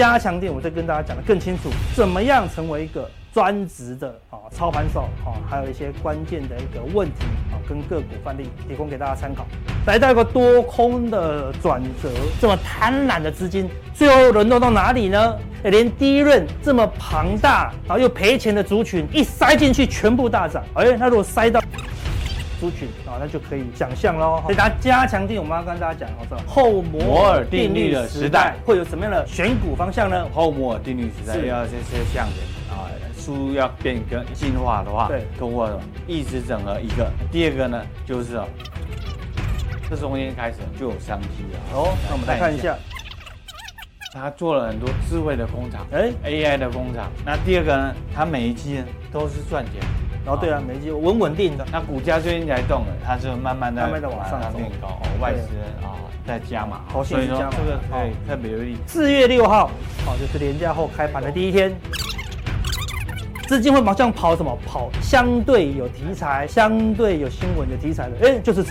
加强店，我再跟大家讲得更清楚，怎么样成为一个专职的啊操盘手啊，还有一些关键的一个问题啊，跟个股范例提供给大家参考。来到一个多空的转折，这么贪婪的资金，最后轮动到哪里呢？连第一轮这么庞大，然后又赔钱的族群一塞进去，全部大涨。哎，那如果塞到。族群啊，那就可以想象喽。给大家加强定，我们要跟大家讲，后摩尔定律的时代会有什么样的选股方向呢？后摩尔定律时代要这些像人啊，书要变更进化的话，对，通过意识整合一个。第二个呢，就是哦，这中间开始就有商机了。哦，那我们来看一下，他做了很多智慧的工厂，哎，AI 的工厂。那第二个呢，他每一季呢都是赚钱。然后对啊，没急稳稳定的，那股价最近才动了，它就慢慢的慢慢的往上变高哦，外资啊在加码，好，所以说这个对特别有意义。四月六号，好，就是连假后开盘的第一天，资金会马上跑什么？跑相对有题材、相对有新闻的题材的，哎，就是。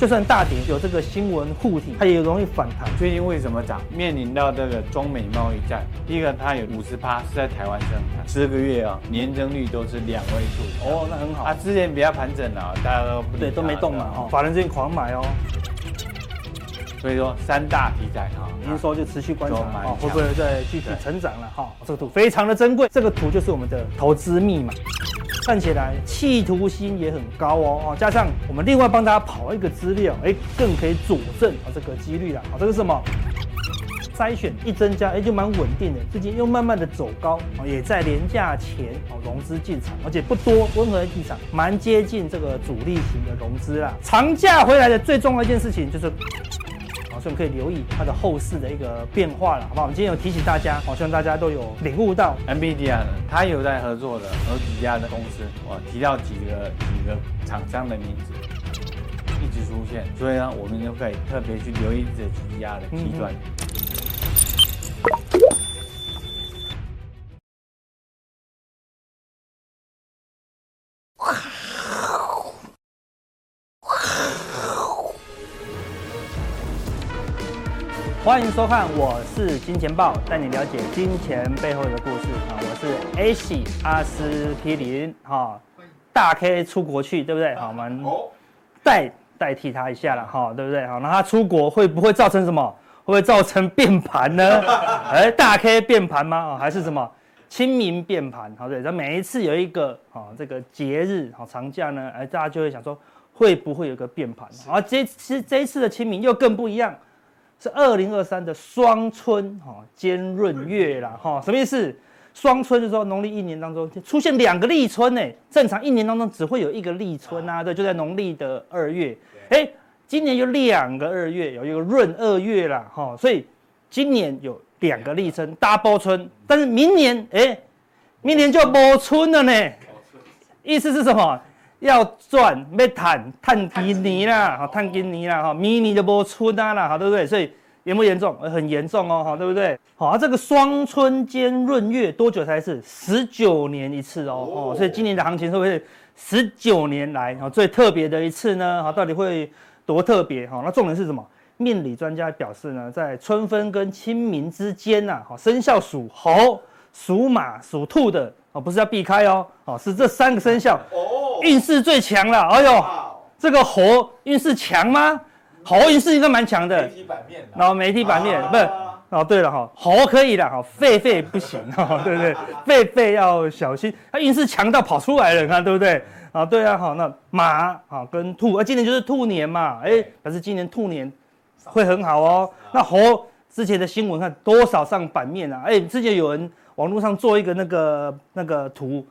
就算大跌，有这个新闻护体，它也容易反弹。最近为什么涨？面临到这个中美贸易战，第一个它有五十趴是在台湾生产，十个月啊、哦，年增率都是两位数。哦，那很好。啊之前比较盘整啊，大家都不对，都没动嘛。哦，法人最近狂买哦。所以说三大题材啊，您说就持续观察啊，会不会再继续成长了？哈，这个图非常的珍贵，这个图就是我们的投资密码。看起来企图心也很高哦，加上我们另外帮大家跑一个资料，哎，更可以佐证啊这个几率了。啊，这个是什么？筛选一增加，哎，就蛮稳定的，最近又慢慢的走高，也在廉价前哦融资进场，而且不多，温和进场，蛮接近这个主力型的融资啦。长假回来的最重要一件事情就是。所以我们可以留意它的后市的一个变化了，好不好？我们今天有提醒大家，好，希望大家都有领悟到，NVIDIA 呢，它有在合作的有几家的公司，我提到几个几个厂商的名字一直出现，所以呢，我们就可以特别去留意这几家的计算。欢迎收看，我是金钱豹，带你了解金钱背后的故事啊！我是 A 喜阿司匹林哈，大 K 出国去，对不对？好，我们代代替他一下了哈，对不对？好，那他出国会不会造成什么？会不会造成变盘呢？哎，大 K 变盘吗？啊，还是什么清明变盘？好，对，那每一次有一个啊这个节日好长假呢，哎，大家就会想说会不会有个变盘？啊，这次这一次的清明又更不一样。是二零二三的双春哈兼闰月啦哈，什么意思？双春就是说农历一年当中出现两个立春呢，正常一年当中只会有一个立春啊，对，就在农历的二月。哎，今年有两个二月，有一个闰二月啦哈，所以今年有两个立春 double 春，但是明年哎，明年就没春。了呢，意思是什么？要赚要赚赚今年啦，哈，探今年啦，哈，明年就波春啊啦，哈对不对？所以严不严重？很严重哦，哈对不对？好，啊，这个双春兼闰月多久才一次？十九年一次哦，哦，所以今年的行情会不会十九年来哈最特别的一次呢？哈，到底会多特别？哈，那重点是什么？命理专家表示呢，在春分跟清明之间呐，哈，生肖属猴、属马、属兔的哦，不是要避开哦，哦，是这三个生肖。运势最强了，哎呦，这个猴运势强吗？猴运势应该蛮强的。媒体版面，然后媒体版面不是，哦对了哈，猴可以的哈，狒狒不行哈，对不对？狒狒要小心，它运势强到跑出来了，你看对不对？啊对啊好，那马啊跟兔，啊今年就是兔年嘛，哎，可是今年兔年会很好哦。那猴之前的新闻看多少上版面啊？哎，之前有人网络上做一个那个那个图。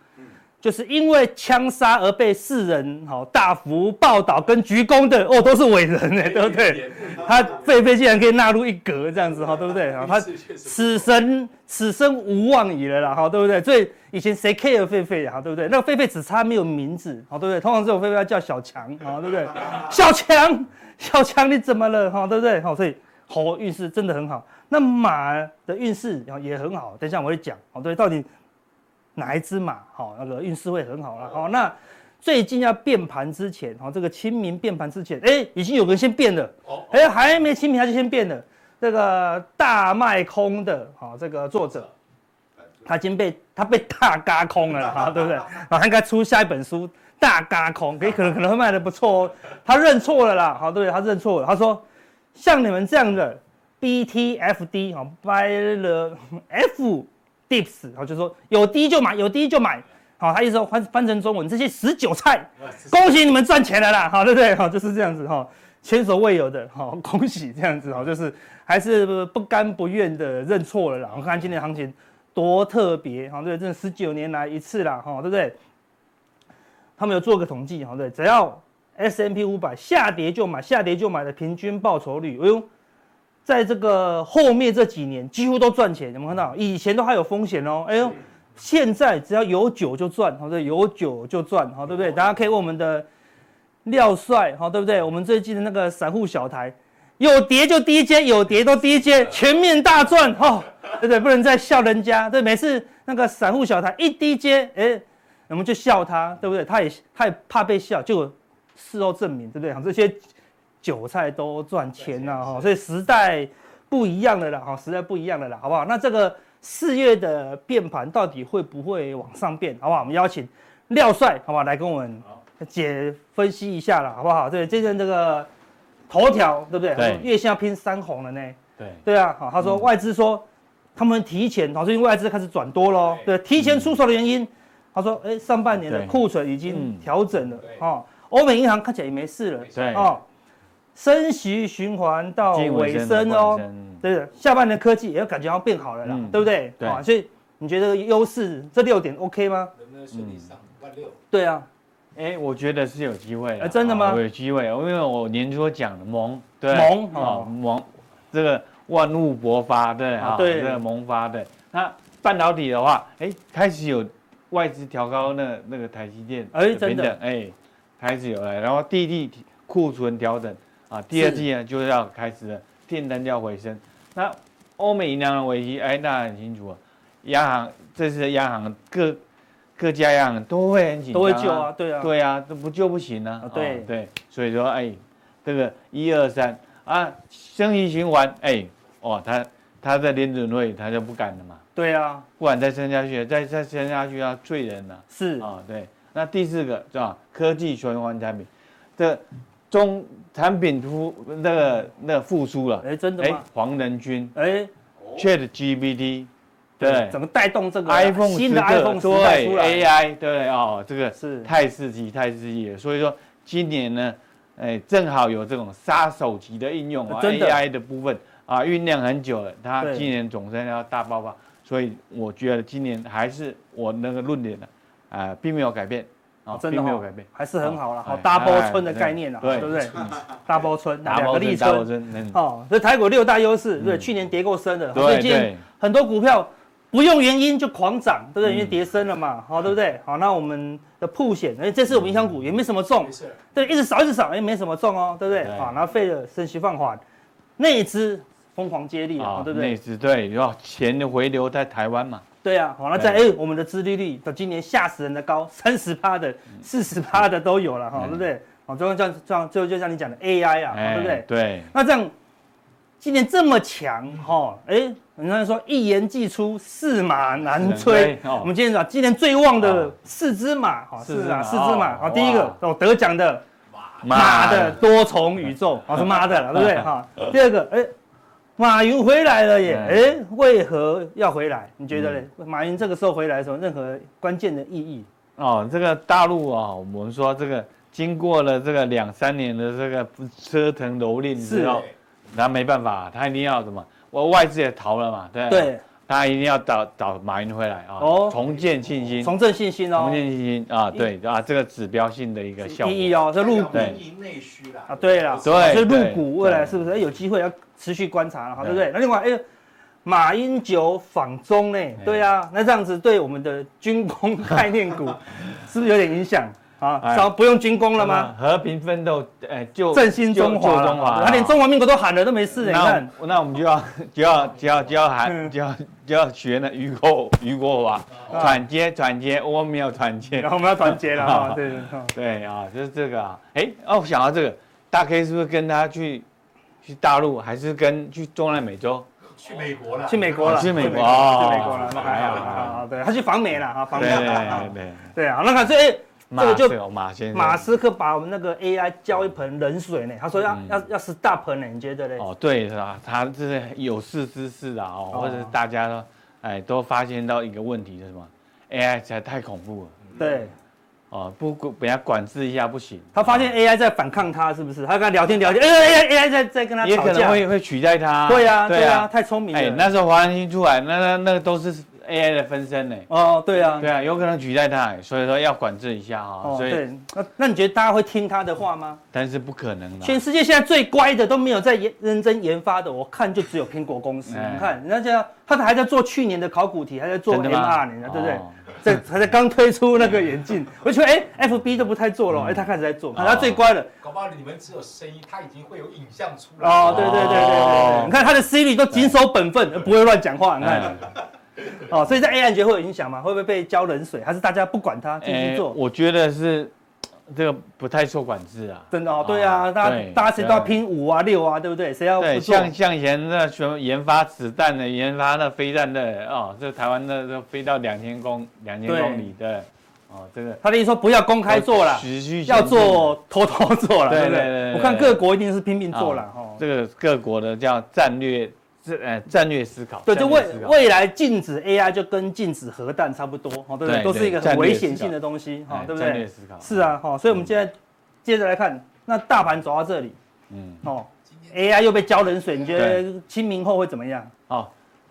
就是因为枪杀而被世人好大幅报道跟鞠躬的哦，都是伟人哎，对不对？他狒狒竟然可以纳入一格这样子哈，对不对？他此生此生无望矣了啦，哈，对不对？所以以前谁 care 狒狒呀，对不对？那个狒狒只差没有名字，好，对不对？通常这种狒狒要叫小强，啊，对不对？小强，小强你怎么了？哈，对不对？好，所以猴运势真的很好，那马的运势也很好，等一下我会讲，好，对，到底。哪一只马好？那个运势会很好了。好，那最近要变盘之前，好，这个清明变盘之前，哎，已经有人先变了。哦，哎，还没清明他就先变了。这个大卖空的哈，这个作者，他已经被他被大嘎空了哈，对不对？啊，他应该出下一本书《大嘎空》，可以可能可能会卖的不错哦。他认错了啦，好，对不对？他认错了，他说像你们这样的 BTFD 哈，Buy the F Dips，然后就说有低就买，有低就买，好，他意思说翻翻成中文，这些死韭菜，恭喜你们赚钱了啦，好，对不对？好，就是这样子哈。前所未有的，好，恭喜这样子哈，就是还是不甘不愿的认错了啦。我看今天行情多特别，哈，对，这十九年来一次啦，哈，对不对？他们有做个统计，哈，对，只要 S M P 五百下跌就买，下跌就买的平均报酬率，哎呦，在这个后面这几年几乎都赚钱，有没有看到？以前都还有风险哦，哎呦，现在只要有酒就赚，好，对，有酒就赚，好，对不对？大家可以问我们的。廖帅，好，对不对？我们最近的那个散户小台，有跌就低阶，有跌都低阶，全面大赚，哦，对不对？不能再笑人家，对，每次那个散户小台一低阶，哎，我们就笑他，对不对？他也他也怕被笑，结果事后证明，对不对？这些韭菜都赚钱了，哈，所以时代不一样了啦，哈，时代不一样了啦，好不好？那这个四月的变盘到底会不会往上变，好不好？我们邀请廖帅，好不好？来跟我们。解分析一下了，好不好？对，最近这个头条，对不对？对。月线要拼三红了呢。对。对啊，好，他说外资说他们提前，好，最近外资开始转多喽。对。提前出手的原因，他说，哎，上半年的库存已经调整了，哈。欧美银行看起来也没事了，对。哦，升息循环到尾声哦。对的，下半年科技也要感觉要变好了啦，对不对？对。所以你觉得优势这六点 OK 吗？能不能顺利上万六？对啊。哎，我觉得是有机会的。真的吗？有机会，因为我年初讲的萌，对，萌啊萌，这个万物勃发，对啊，对，这个萌发的。那半导体的话，哎，开始有外资调高那那个台积电，哎，真的，哎，开始有了。然后第一季库存调整啊，第二季呢就要开始了，订单要回升。那欧美银行的危机，哎，那很清楚啊，央行这次央行各。各家央行都会很紧张，都会救啊，对啊，对啊，都不救不行啊，对。对，所以说，哎，这个一二三啊，升息循环，哎，哦，他他在联准会他就不敢了嘛，对啊，不敢再升下去，再再升下去要罪人了，是。啊，对，那第四个是吧？科技循环产品，这中产品复那个那个复苏了，哎，真的吗？哎，黄仁勋，哎，ChatGPT。对，怎么带动这个 iPhone 新的 iPhone 对 AI 对哦，这个是。太刺激太刺激了。所以说今年呢，哎，正好有这种杀手级的应用啊，AI 的。部分。啊，酝酿很久了，它今年总算要大爆发。所以我觉得今年还是我那个论点呢，啊，并没有改变啊，并没有改变，还是很好了。好，大波村的概念啊，对不对？大波村，两个立村，哦，这台股六大优势，对，去年跌过深的，最近很多股票。不用原因就狂涨，对不对？因为跌深了嘛，好，对不对？好，那我们的曝险，哎，这次我们影响股也没什么中，对，一直扫一直扫，哎，没什么中哦，对不对？好，然后费了升息放缓，内资疯狂接力啊，对不对？内资对，要钱的回流在台湾嘛。对啊，好，那在哎，我们的资利率到今年吓死人的高，三十趴的、四十趴的都有了哈，对不对？好，最后像这样，最后就像你讲的 AI 啊，对不对？对。那这样。今年这么强哈，哎，人家说一言既出，驷马难追。我们今天讲今年最旺的四只马，哈，是啊，四只马。好，第一个哦，得奖的马的多重宇宙，哦，是妈的了，对不对？哈，第二个，哎，马云回来了耶，哎，为何要回来？你觉得呢？马云这个时候回来的时候，任何关键的意义？哦，这个大陆啊，我们说这个经过了这个两三年的这个折腾蹂躏之后。他没办法，他一定要什么？我外资也逃了嘛，对。对。他一定要找找马云回来啊，哦，重建信心，重振信心哦，重建信心啊，对啊，这个指标性的一个效果。意义哦，这入股。内需啦。啊，对了，所以入股未来是不是？有机会要持续观察了，哈，对。不对？那另外，哎，马英九访中呢？对啊，那这样子对我们的军工 概念股是不是有点影响？啊，少不用军工了吗？和平奋斗，哎，就振兴中华，中华，他连中华民国都喊了，都没事。你看，那我们就要 就要就要就要喊，就要就要学那于国于国华，团结团结，我们要团结，然 后我们要团结了哈，对对啊，就是这个啊，哎，哦，我想到这个，大 K 是不是跟他去去大陆还是跟去中南美洲？去美国了，去美国了，去美国，去美国了，那还好啊，对，他去访美了啊，访美了，对对。对啊，那个这哎，这个就马先马斯克把我们那个 AI 浇一盆冷水呢，他说要要要 stop 呢，你觉得嘞？哦，对是吧？他这是有事之事啊，哦，或者大家都哎都发现到一个问题是什么？AI 实在太恐怖了，对。哦，不管被他管制一下不行。他发现 AI 在反抗他，是不是？他跟他聊天聊天，哎，AI AI 在在跟他吵架。也可能会会取代他。对呀，对呀，太聪明了。哎，那时候华仁勋出来，那那那个都是 AI 的分身呢。哦，对啊，对啊，有可能取代他，所以说要管制一下哈。所以，那那你觉得大家会听他的话吗？但是不可能的。全世界现在最乖的都没有在研认真研发的，我看就只有苹果公司。你看人家这样，他还在做去年的考古题，还在做 MR 呢，对不对？在还在刚推出那个眼镜，我觉得哎，FB 都不太做了，哎，他开始在做，他最乖了。搞不好你们只有声音，他已经会有影像出来。哦，对对对对对，你看他的 Siri 都谨守本分，不会乱讲话。你看，哦，所以在 AI 觉得会有影响吗？会不会被浇冷水？还是大家不管它继续做？我觉得是。这个不太受管制啊，真的哦，对啊，大家大家谁都要拼五啊六啊，对不对？谁要对，像像以前那什么研发子弹的、研发那飞弹的哦，这台湾的都飞到两千公两千公里的哦，这个他的意思说不要公开做了，要做偷偷做了，对不对？我看各国一定是拼命做了哈，这个各国的叫战略。是呃，战略思考。对，就未未来禁止 AI 就跟禁止核弹差不多，哦，对不对？都是一个很危险性的东西，哈，对不对？战略思考。是啊，哈，所以我们现在接着来看，那大盘走到这里，嗯，哦，AI 又被浇冷水，你觉得清明后会怎么样？哦，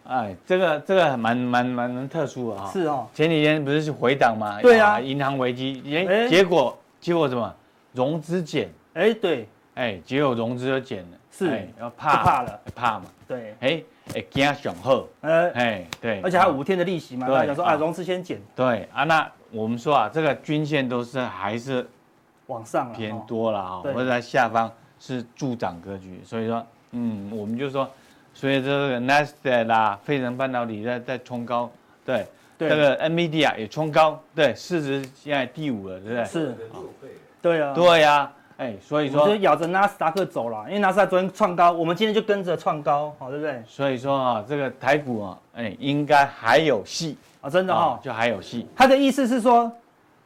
哎，这个这个蛮蛮蛮蛮特殊的哈。是哦。前几天不是去回档吗？对啊。银行危机，结结果结果什么？融资减。哎，对。哎，结果融资就减了。是，要怕怕了，怕嘛？对，哎哎，惊上好，呃，哎，对，而且还有五天的利息嘛，大家说啊，融资先减，对啊，那我们说啊，这个均线都是还是往上偏多了啊，或者在下方是助涨格局，所以说，嗯，我们就说，所以这个 Nasdaq 啦，费城半导体在在冲高，对，这个 NVIDIA 也冲高，对，市值现在第五了，对不对？是，对啊，对呀。哎，所以说就咬着纳斯达克走了，因为纳斯达克昨天创高，我们今天就跟着创高，好，对不对？所以说啊，这个台股啊，哎，应该还有戏啊，真的哈，就还有戏。他的意思是说，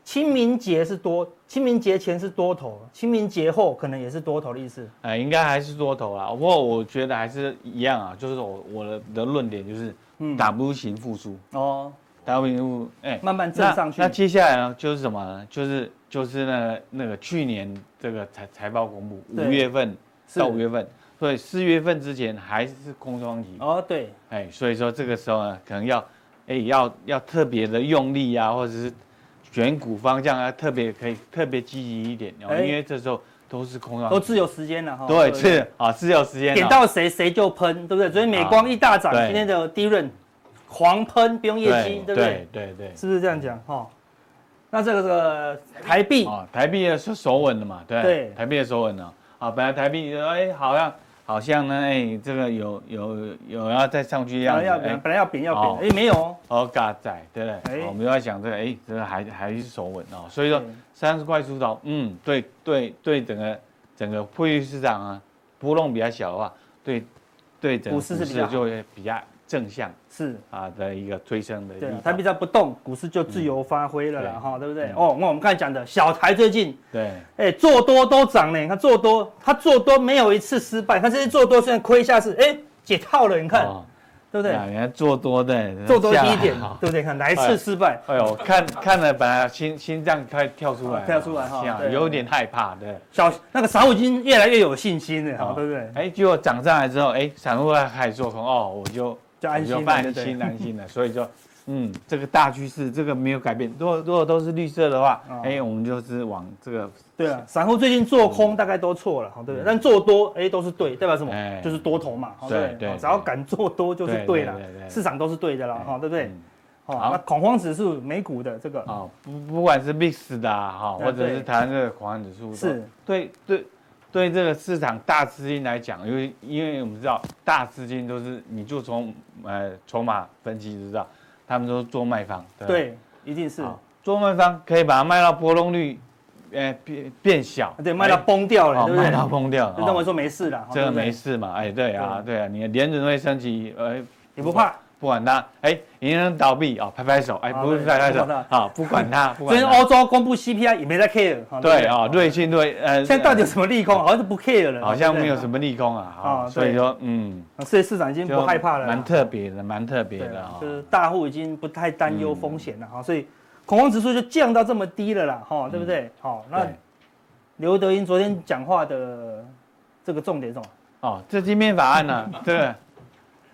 清明节是多，清明节前是多头，清明节后可能也是多头的意思。哎，应该还是多头啦。不过我觉得还是一样啊，就是我我的的论点就是，嗯，W 型复苏哦，W 型复苏，哎，慢慢正上去。那接下来呢，就是什么呢？就是。就是那那个去年这个财财报公布，五月份到五月份，所以四月份之前还是空窗期。哦，对，哎，所以说这个时候呢，可能要，哎，要要特别的用力啊，或者是选股方向啊，特别可以特别积极一点，因为这时候都是空窗期，都自由时间了哈。对，是啊，自由时间。点到谁谁就喷，对不对？所以美光一大涨，今天的低润狂喷，不用业绩，对不对？对对，是不是这样讲哈？那这个这个台币啊，台币也是守稳的嘛，对，对，台币也守稳了啊。本来台币哎，好像好像呢，哎，这个有有有要再上去一样，要本来要贬要贬，哎，没有哦，嘎仔，对不对？我们要想这个，哎，这个还还是守稳哦。所以说三十块出头，嗯，对对对，整个整个汇率市场啊，波动比较小的话，对对整个股市就会比较。正向是啊的一个推升的，对，它比较不动，股市就自由发挥了啦，哈，对不对？哦，那我们刚才讲的小台最近，对，哎，做多都涨呢，你看做多，它做多没有一次失败，它这些做多虽然亏下是，哎，解套了，你看，对不对？你看做多的，做多低点，对不对？看哪一次失败？哎呦，看看了，本来心心脏快跳出来，跳出来哈，有点害怕，对。小那个散户已经越来越有信心了，哈，对不对？哎，结果涨上来之后，哎，散户开始做空，哦，我就。就安心，安心，安心的，所以就，嗯，这个大趋势，这个没有改变。如果如果都是绿色的话，哎，我们就是往这个。对啊，散户最近做空大概都错了，对不对？但做多，哎，都是对，代表什么？就是多头嘛，对对。只要敢做多就是对了，市场都是对的啦，哈，对不对？好，那恐慌指数，美股的这个啊，不不管是 mix 的哈，或者是台湾这个恐慌指数，是对对。对这个市场大资金来讲，因为因为我们知道大资金都是，你就从呃筹码分析就知道，他们都是做卖方。对，一定是做卖方可以把它卖到波动率呃变变小，对，卖到崩掉了，对不对？卖到崩掉，就认为说没事了，这个没事嘛，哎，对啊，对啊，你的联准会升级，呃，也不怕？不管它，哎，银行倒闭啊，拍拍手，哎，不是拍拍手，好，不管它。昨天欧洲公布 CPI 也没在 care，对啊，瑞信对，呃，现在到底有什么利空？好像是不 care 了，好像没有什么利空啊，啊，所以说，嗯，所以市场已经不害怕了，蛮特别的，蛮特别的啊，就是大户已经不太担忧风险了哈，所以恐慌指数就降到这么低了啦，哈，对不对？好，那刘德英昨天讲话的这个重点是什么？哦，这晶片法案呢，对。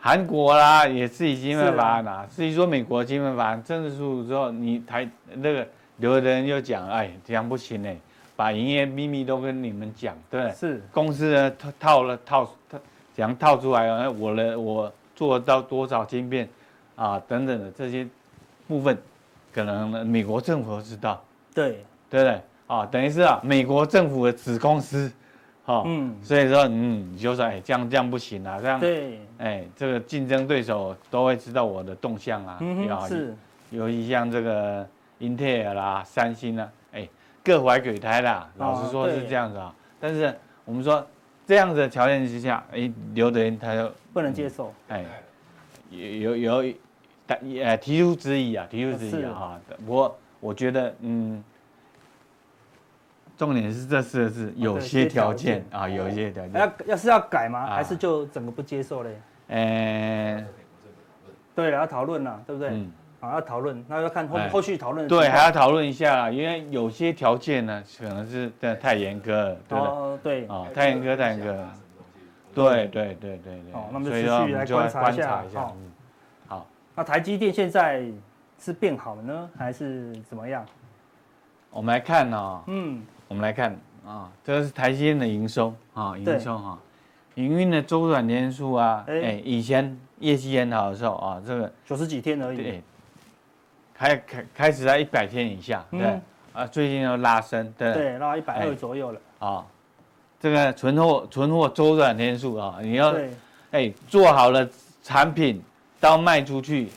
韩国啦，也是已经没法案啦。至于说美国基本法案正式出炉之后，你台那个有的人又讲，哎，这样不行呢，把营业秘密都跟你们讲，对，是公司呢套套了套套，怎样套出来啊？我的我做到多少晶片啊？等等的这些部分，可能美国政府都知道，对对不对？啊，等于是啊，美国政府的子公司。哦，嗯，所以说，嗯，你就说，哎，这样这样不行啊，这样，对，哎，这个竞争对手都会知道我的动向啊，嗯哼，是，尤其像这个英特尔啦、三星啦，哎，各怀鬼胎啦，老实说是这样子啊。但是我们说这样子的条件之下，哎，刘德音他就不能接受，哎，有有有，也，提出质疑啊，提出质疑啊，不过我觉得，嗯。重点是这四个字，有些条件啊，有一些条件。要要是要改吗？还是就整个不接受嘞？呃，对了，要讨论了，对不对？嗯。啊，要讨论，那要看后后续讨论。对，还要讨论一下，因为有些条件呢，可能是真的太严格了，对哦，对。啊，太严格，太严格。对对对对对。哦，那么持续来观察一下。好。好。那台积电现在是变好了呢，还是怎么样？我们来看呢。嗯。我们来看啊，这个是台积电的营收啊，营收哈，营运的周转天数啊，哎，以前业绩很好的时候啊，这个九十几天而已，对，开开开始在一百天以下，对，啊，最近又拉升，对，对，拉一百二左右了，啊，这个存货存货周转天数啊，你要哎做好了产品到卖出去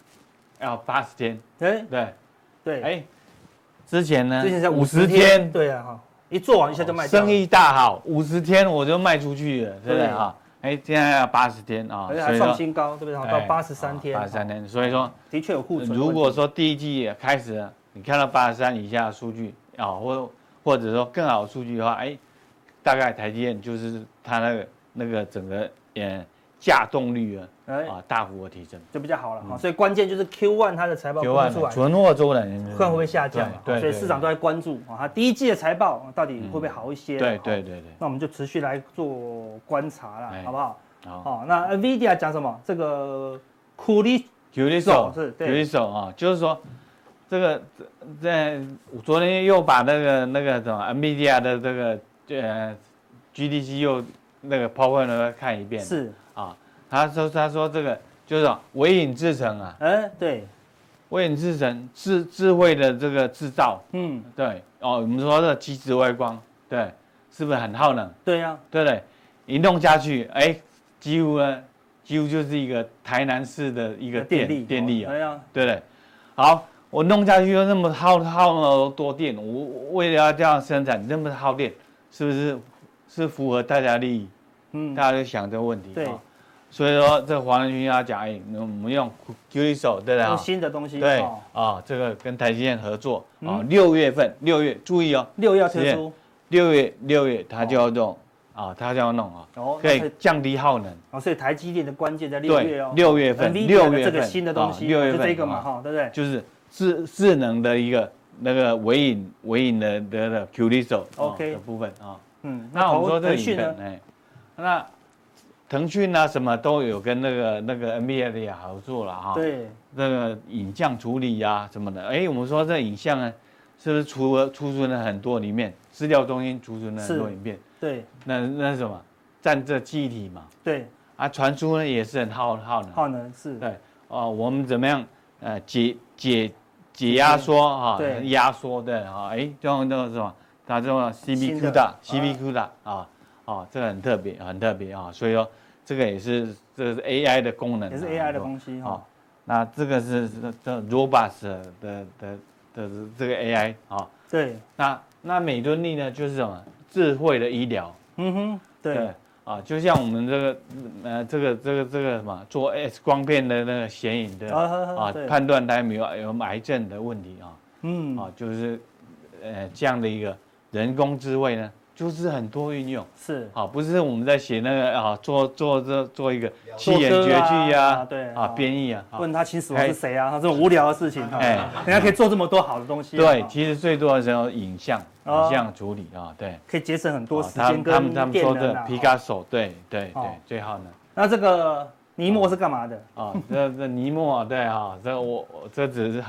要八十天，对对？对，哎，之前呢，之前在五十天，对啊哈。一做完一下就卖，生意大好，五十天我就卖出去了，对不对啊？哎，现在要八十天啊，而且还创新高，对不对？到八十三天，八十三天，所以说的确有库存。如果说第一季开始你看到八十三以下的数据啊，或或者说更好的数据的话，哎，大概台积电就是它那个那个整个嗯。稼动率啊，啊，大幅的提升就比较好了哈。所以关键就是 Q one 它的财报公布出来，存货周转天数会不会下降？对，所以市场都在关注啊，它第一季的财报到底会不会好一些？对对对对。那我们就持续来做观察了，好不好？好。那 NVIDIA 讲什么？这个库里库里手是库里手啊，就是说这个在昨天又把那个那个什么 NVIDIA 的这个呃 GDC 又那个 PowerPoint 看一遍是啊。他说：“他说这个就是微影制程啊，嗯，对，微影制程智智慧的这个制造，嗯，对，哦，我们说这机子外光，对，是不是很耗能？对呀，对不对？一弄下去，哎，几乎呢，几乎就是一个台南市的一个电力电力啊，对呀，对不对？好，我弄下去又那么耗耗那么多电，我为了要这样生产那么耗电，是不是是符合大家利益？嗯，大家就想这个问题，对。”所以说，这个黄仁勋要讲，哎，我们用 Cursor 对不对？用新的东西。对啊，这个跟台积电合作啊，六月份，六月注意哦，六月要推出，六月六月他就要弄啊，他就要弄啊，可以降低耗能。哦，所以台积电的关键在六月哦，六月份，六月份这个新的东西，六月份这个嘛哈，对不对？就是智智能的一个那个尾影尾影的的的 Cursor OK 的部分啊。嗯，那我们说这个影片，哎，那。腾讯啊，什么都有跟那个那个 NBA 的也合作了哈。对。那个影像处理呀什么的，哎，我们说这影像呢，是不是储了储存了很多里面资料中心储存了很多影片？对。那那是什么？占这记忆体嘛。对。啊，传输呢也是很耗耗能。耗能是。对。哦，我们怎么样？呃，解解解压缩哈，压缩的哈，哎，这种那个什么？它叫 CP CUDA，CP CUDA 啊，啊，这个很特别，很特别啊，所以说。这个也是，这个是 AI 的功能，也是 AI 的东西哈。那这个是这 Robust 的的的这个 AI 啊。对。那那美敦力呢，就是什么智慧的医疗。嗯哼，对。对啊，就像我们这个，呃，这个这个这个什么做 X 光片的那个显影的啊，判断他有没有有癌症的问题啊，嗯，啊，就是，呃，这样的一个人工智慧呢。就是很多运用是好，不是我们在写那个啊，做做这做一个七言绝句呀，对啊，编译啊，问他亲属是谁啊，这种无聊的事情，哎，人家可以做这么多好的东西。对，其实最多的时候影像影像处理啊，对，可以节省很多时间跟他们他们说的皮卡手，对对对，最好呢。那这个尼莫是干嘛的啊？这这尼莫对啊，这我这只是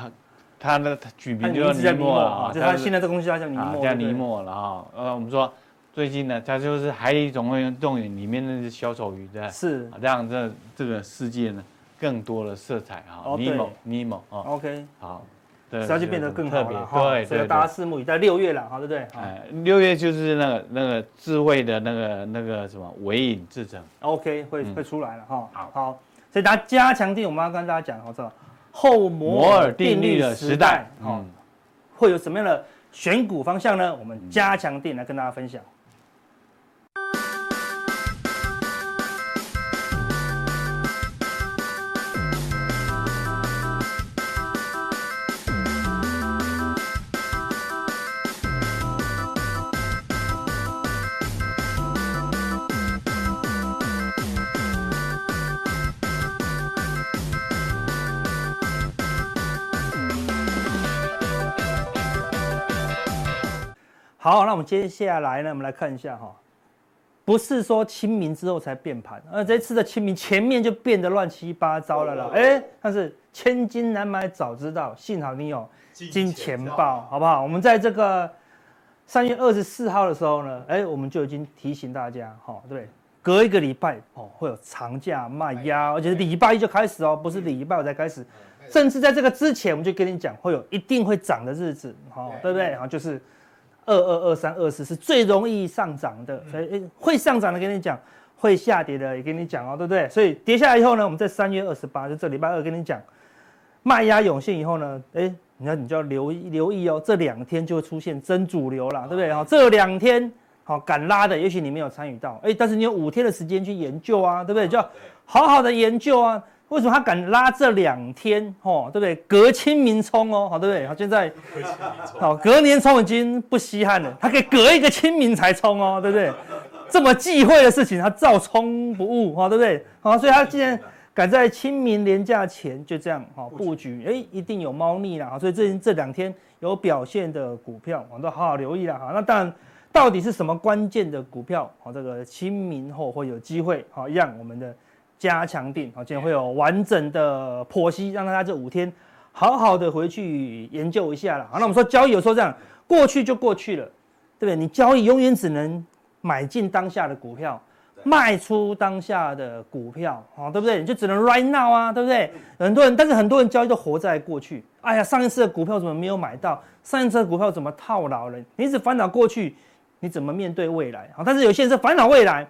他的取名就叫尼莫啊，就他现在这个东西叫叫尼莫，叫尼莫了啊。呃，我们说。最近呢，他就是《海底总动员》里面那只小丑鱼的，是这样，这这个世界呢，更多的色彩哈。尼莫，尼莫哦，OK，好，对，它就变得更特别，对，所以大家拭目以待。六月了，好，对不对？哎，六月就是那个那个智慧的那个那个什么尾影制成，OK，会会出来了哈。好，好，所以大家加强定，我们要跟大家讲，好，这后摩尔定律的时代，哦，会有什么样的选股方向呢？我们加强电来跟大家分享。好，那我们接下来呢，我们来看一下哈，不是说清明之后才变盘，而这次的清明前面就变得乱七八糟了啦。哎，但是千金难买早知道，幸好你有金钱豹，好不好？我们在这个三月二十四号的时候呢，哎，我们就已经提醒大家，哈，对，隔一个礼拜哦，会有长假卖压，而且是礼拜一就开始哦，不是礼拜五才开始，甚至在这个之前，我们就跟你讲，会有一定会涨的日子，哈，对不对？然后就是。二二二三二四是最容易上涨的，所以会上涨的跟你讲，会下跌的也跟你讲哦，对不对？所以跌下来以后呢，我们在三月二十八，就这礼拜二跟你讲，卖压涌现以后呢，哎，你看你就要留意留意哦，这两天就会出现真主流了，对不对？好，这两天好敢拉的，也许你没有参与到，哎，但是你有五天的时间去研究啊，对不对？就要好好的研究啊。为什么他敢拉这两天？哦，对不对？隔清明冲哦，好，对不对？好，现在好，隔年冲已经不稀罕了，他可以隔一个清明才冲哦，对不对？这么忌讳的事情，他照冲不误，哈，对不对？好，所以他既然敢在清明年假前就这样好布局，哎，一定有猫腻了，所以这这两天有表现的股票，我们都好好留意了哈。那当然，到底是什么关键的股票？好，这个清明后会有机会，好，让我们的。加强定，好，今天会有完整的剖析，让大家这五天好好的回去研究一下了。好，那我们说交易有时候这样，过去就过去了，对不对？你交易永远只能买进当下的股票，卖出当下的股票，好，对不对？你就只能 right now 啊，对不对？很多人，但是很多人交易都活在过去。哎呀，上一次的股票怎么没有买到？上一次的股票怎么套牢了？你只烦恼过去，你怎么面对未来？好，但是有些人是烦恼未来。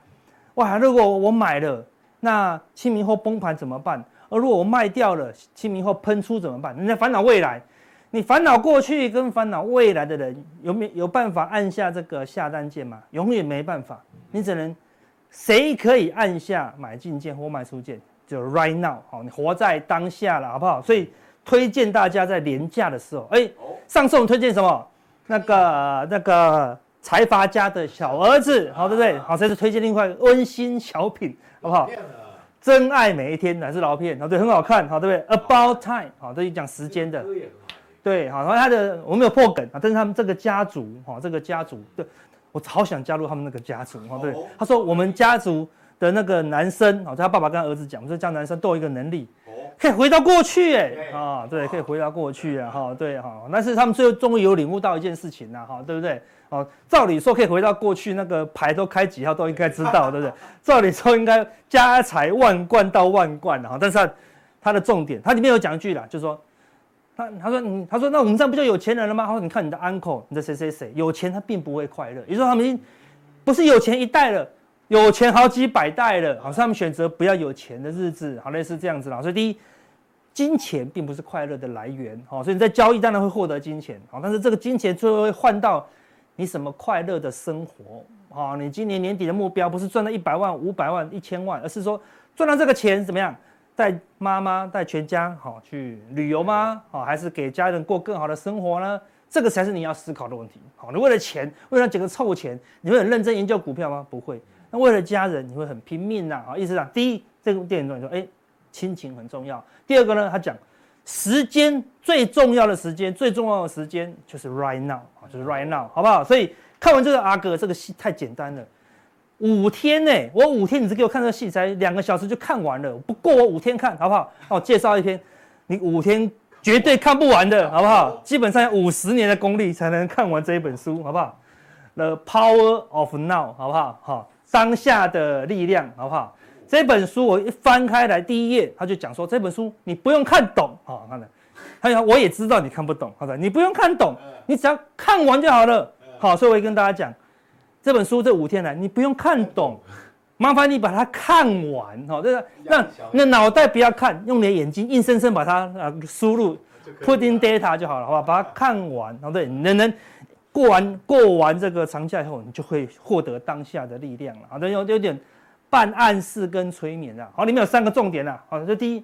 哇，如果我买了。那清明后崩盘怎么办？而如果我卖掉了，清明后喷出怎么办？人家烦恼未来，你烦恼过去跟烦恼未来的人，有没有办法按下这个下单键吗？永远没办法，你只能谁可以按下买进键或卖出键？就 right now，好，你活在当下了，好不好？所以推荐大家在连假的时候，哎，上次我们推荐什么？那个那个财阀家的小儿子，好，对不对？好，这次推荐另外温馨小品。好不好？真爱每一天乃是老片，好对，很好看，好对不对？About time，好，这是讲时间的，对，好，然后他的我没有破梗啊，但是他们这个家族，哈，这个家族，对，我好想加入他们那个家族，哈，对，他说我们家族的那个男生，好，他爸爸跟他儿子讲，我说这样男生都有一个能力，可以回到过去，哎，啊，对，可以回到过去啊，哈，对，哈，但是他们最后终于有领悟到一件事情了，哈，对不对？哦，照理说可以回到过去，那个牌都开几号都应该知道，对不对？照理说应该家财万贯到万贯的哈，但是他他的重点，他里面有讲一句啦，就是说，他他说你，他说那我们这样不就有钱人了吗？他说你看你的 uncle，你的谁谁谁有钱，他并不会快乐。也就是说他们已经不是有钱一代了，有钱好几百代了，好，他们选择不要有钱的日子，好类似这样子啦。所以第一，金钱并不是快乐的来源，好，所以你在交易当然会获得金钱，好，但是这个金钱最后会换到。你什么快乐的生活啊？你今年年底的目标不是赚到一百万、五百万、一千万，而是说赚到这个钱怎么样？带妈妈带全家好去旅游吗？好，还是给家人过更好的生活呢？这个才是你要思考的问题。好，你为了钱，为了几个臭钱，你会很认真研究股票吗？不会。那为了家人，你会很拼命呐？啊，意思是第一，这个电影中你说，哎，亲情很重要。第二个呢，他讲时间最重要的时间，最重要的时间就是 right now，就是 right now，好不好？所以看完这个阿哥这个戏太简单了。五天呢、我五天，你只给我看这个戏，才两个小时就看完了，不过我五天看好不好？那我介绍一篇，你五天绝对看不完的，好不好？基本上要五十年的功力才能看完这一本书，好不好？The Power of Now，好不好？好，当下的力量，好不好？这本书我一翻开来，第一页他就讲说，这本书你不用看懂，好，看的，还有我也知道你看不懂，好的，你不用看懂，你只要看完就好了，好，所以我会跟大家讲。这本书这五天来，你不用看懂，麻烦你把它看完哈。这个让你的脑袋不要看，用你的眼睛硬生生把它啊输入，put in data 就好了，好吧？把它看完，哦对，能能过完过完这个长假以后，你就会获得当下的力量了。好的，有有点半暗示跟催眠啊。好，里面有三个重点啊。好，这第一，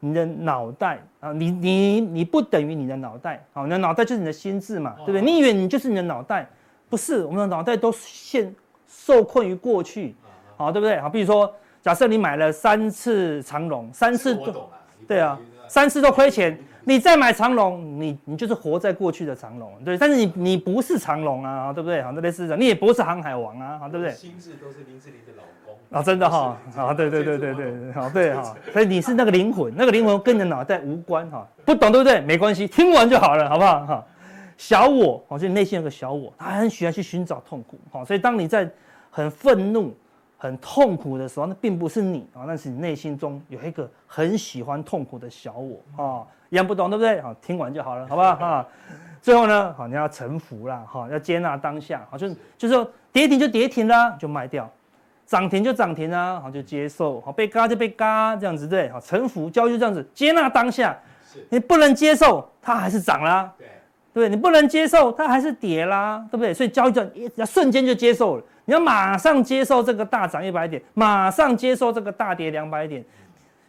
你的脑袋啊，你你你不等于你的脑袋，好，你的脑袋就是你的心智嘛，对不对？你以为你就是你的脑袋。不是，我们的脑袋都现受困于过去，好，对不对？好，比如说，假设你买了三次长龙，三次都，对啊，三次都亏钱，你再买长龙，你你就是活在过去的长龙，对。但是你你不是长龙啊，对不对？好，那类似的，你也不是航海王啊，好，对不对？心智都是林志玲的老公啊，真的哈，啊，对对对对对，好，对 哈，所以你是那个灵魂，那个灵魂跟你的脑袋无关哈，不懂对不对？没关系，听完就好了，好不好？哈。小我，好，就你内心有个小我，他很喜欢去寻找痛苦，好，所以当你在很愤怒、很痛苦的时候，那并不是你啊，那是你内心中有一个很喜欢痛苦的小我啊，一样不懂对不对？好，听完就好了，好不好？啊，最后呢，好，你要臣服啦，哈，要接纳当下，好，就是就是说跌停就跌停啦，就卖掉；涨停就涨停啦，好，就接受，好，被嘎就被嘎，这样子对，好，臣服，交易就这样子，接纳当下，你不能接受，它还是涨啦。对，你不能接受，它还是跌啦，对不对？所以交易者要瞬间就接受了，你要马上接受这个大涨一百点，马上接受这个大跌两百点，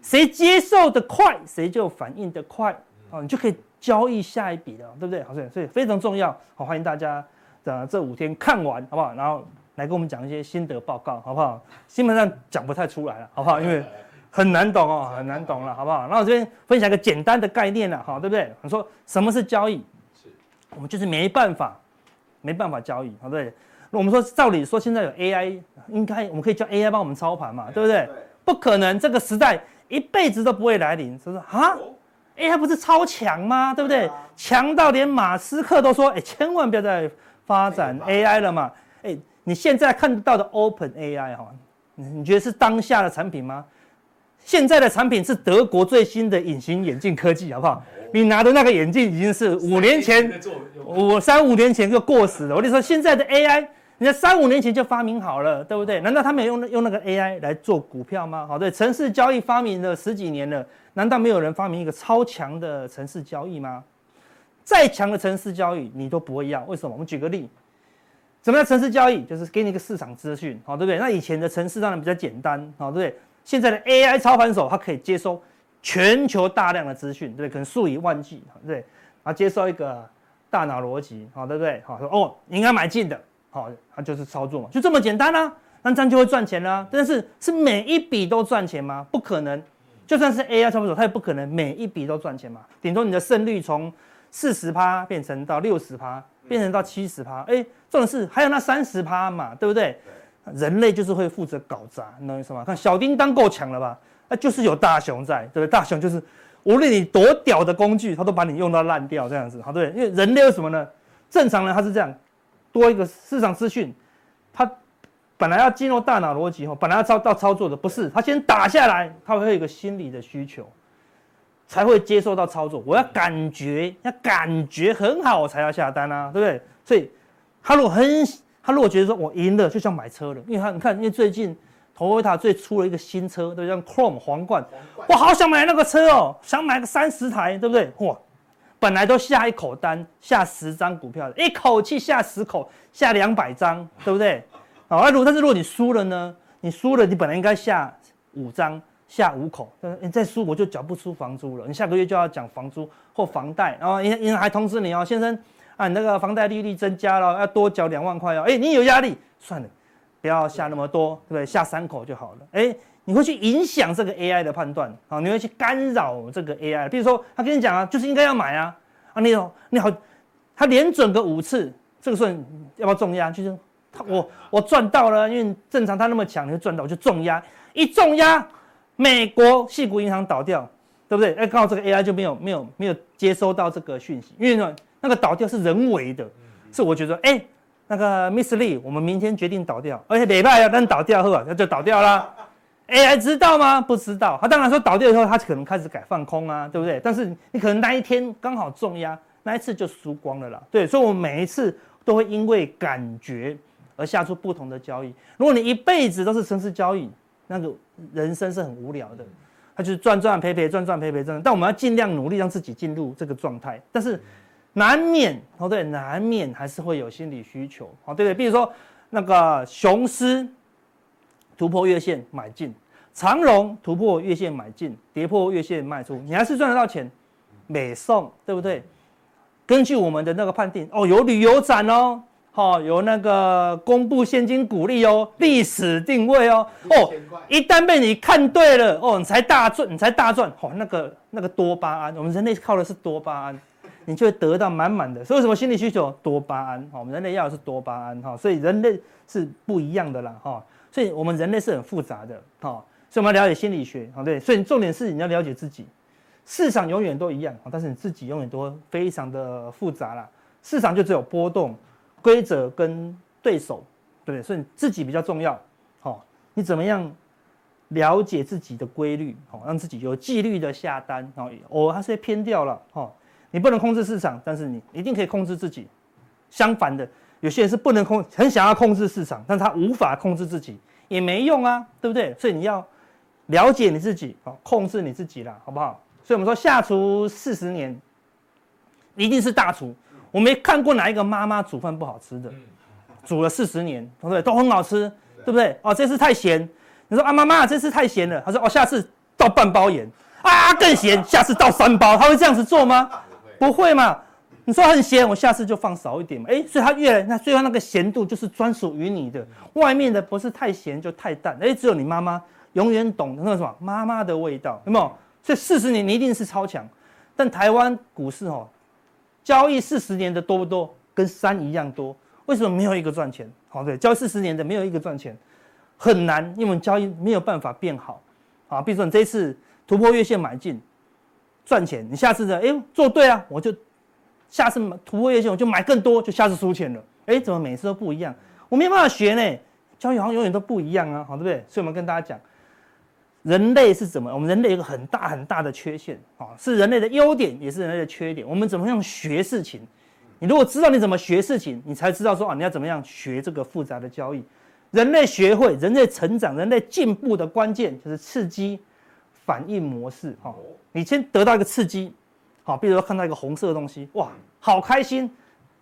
谁接受的快，谁就反应的快，哦，你就可以交易下一笔了，对不对？好，所以非常重要，好，欢迎大家的这五天看完，好不好？然后来跟我们讲一些心得报告，好不好？基本上讲不太出来了，好不好？因为很难懂哦，很难懂了，好不好？那我这边分享一个简单的概念了，哈，对不对？你说什么是交易？是我们就是没办法，没办法交易，好对。那我们说，照理说现在有 AI，应该我们可以叫 AI 帮我们操盘嘛，对不对？不可能，这个时代一辈子都不会来临，是不是啊？AI 不是超强吗？对不对？强到连马斯克都说，哎，千万不要再发展 AI 了嘛。哎，你现在看得到的 Open AI 哈，你觉得是当下的产品吗？现在的产品是德国最新的隐形眼镜科技，好不好？你拿的那个眼镜已经是五年前，我三五年前就过时了。我跟你说，现在的 AI，人家三五年前就发明好了，对不对？难道他没有用用那个 AI 来做股票吗？好，对，城市交易发明了十几年了，难道没有人发明一个超强的城市交易吗？再强的城市交易你都不会要，为什么？我们举个例，什么叫城市交易？就是给你一个市场资讯，好，对不对？那以前的城市当然比较简单，好，对不对？现在的 AI 操盘手，他可以接收全球大量的资讯，对不对，可能数以万计，对，然后接收一个大脑逻辑，好，对不对？好，说哦，应该买进的，好，他就是操作嘛，就这么简单啦，那这样就会赚钱啦。但是是每一笔都赚钱吗？不可能，就算是 AI 操盘手，他也不可能每一笔都赚钱嘛。顶多你的胜率从四十趴变成到六十趴，变成到七十趴，哎，重点是还有那三十趴嘛，对不对？人类就是会负责搞砸，你懂意思吗？看小叮当够强了吧？那就是有大熊在，对不对？大熊就是无论你多屌的工具，他都把你用到烂掉这样子，好对，对。因为人类为什么呢？正常人他是这样，多一个市场资讯，他本来要进入大脑逻辑后，本来要操到操作的，不是他先打下来，他会有一个心理的需求，才会接受到操作。我要感觉，要感觉很好，我才要下单啊，对不对？所以他如果很。他如果觉得说我赢了，就像买车了，因为他你看，因为最近 Toyota 最出了一个新车，对不对？像 Chrome 皇冠，我好想买那个车哦，想买个三十台，对不对？哇，本来都下一口单，下十张股票，一口气下十口，下两百张，对不对？好，那如果但是如果你输了呢？你输了，你本来应该下五张，下五口，但是你再输我就缴不出房租了。你下个月就要讲房租或房贷，然后银银行还通知你哦，先生啊，你那个房贷利率增加了，要多缴两万块哦。哎，你有压力，算了，不要下那么多，对不对？下三口就好了。哎。你会去影响这个 AI 的判断，好，你会去干扰这个 AI。比如说，他跟你讲啊，就是应该要买啊，啊，你好，你好，他连准个五次，这个时候要不要重压？就是他我我赚到了，因为正常他那么强，你会赚到，我就重压，一重压，美国矽谷银行倒掉，对不对？哎，刚好这个 AI 就没有没有没有接收到这个讯息，因为呢，那个倒掉是人为的，是我觉得，哎，那个 Miss Lee，我们明天决定倒掉，而且礼拜要等倒掉后啊，那就倒掉啦。AI 知道吗？不知道。他当然说倒掉以后，他可能开始改放空啊，对不对？但是你可能那一天刚好重压，那一次就输光了啦。对，所以我们每一次都会因为感觉而下出不同的交易。如果你一辈子都是程式交易，那个人生是很无聊的。他就是赚赚赔赔，赚赚赔赔，赚。但我们要尽量努力让自己进入这个状态。但是难免哦，对，难免还是会有心理需求哦，对不对？比如说那个雄狮。突破月线买进，长荣突破月线买进，跌破月线卖出，你还是赚得到钱，美送对不对？根据我们的那个判定，哦，有旅游展哦，好，有那个公布现金股利哦，历史定位哦，哦，一旦被你看对了哦，你才大赚，你才大赚，哦，那个那个多巴胺，我们人类靠的是多巴胺，你就会得到满满的。所以什么心理需求多巴胺？我们人类要的是多巴胺，哈，所以人类是不一样的啦，哈。所以我们人类是很复杂的，哈，所以我们要了解心理学，好对。所以重点是你要了解自己，市场永远都一样，但是你自己永远都非常的复杂啦。市场就只有波动、规则跟对手，对不对？所以你自己比较重要，好，你怎么样了解自己的规律，好，让自己有纪律的下单，好，偶尔还是偏掉了，哈，你不能控制市场，但是你一定可以控制自己。相反的。有些人是不能控，很想要控制市场，但是他无法控制自己，也没用啊，对不对？所以你要了解你自己，控制你自己啦，好不好？所以我们说下厨四十年，一定是大厨。我没看过哪一个妈妈煮饭不好吃的，煮了四十年，对不对？都很好吃，对不对？哦，这次太咸，你说啊，妈妈这次太咸了，他说哦，下次倒半包盐，啊，更咸，下次倒三包，他会这样子做吗？不会嘛。你说很咸，我下次就放少一点嘛。哎，所以它越来，那最后那个咸度就是专属于你的，外面的不是太咸就太淡。哎，只有你妈妈永远懂那个什么妈妈的味道，有没有？所以四十年你一定是超强。但台湾股市哦，交易四十年的多不多？跟山一样多。为什么没有一个赚钱？好，对，交易四十年的没有一个赚钱，很难，因为我们交易没有办法变好。啊，比如说你这次突破月线买进赚钱，你下次的哎做对啊，我就。下次突破月线，我就买更多，就下次输钱了。哎，怎么每次都不一样？我没有办法学呢，交易好像永远都不一样啊，好对不对？所以我们跟大家讲，人类是怎么？我们人类有个很大很大的缺陷啊，是人类的优点，也是人类的缺点。我们怎么样学事情？你如果知道你怎么学事情，你才知道说啊，你要怎么样学这个复杂的交易。人类学会、人类成长、人类进步的关键就是刺激反应模式。哈，你先得到一个刺激。好，比如说看到一个红色的东西，哇，好开心，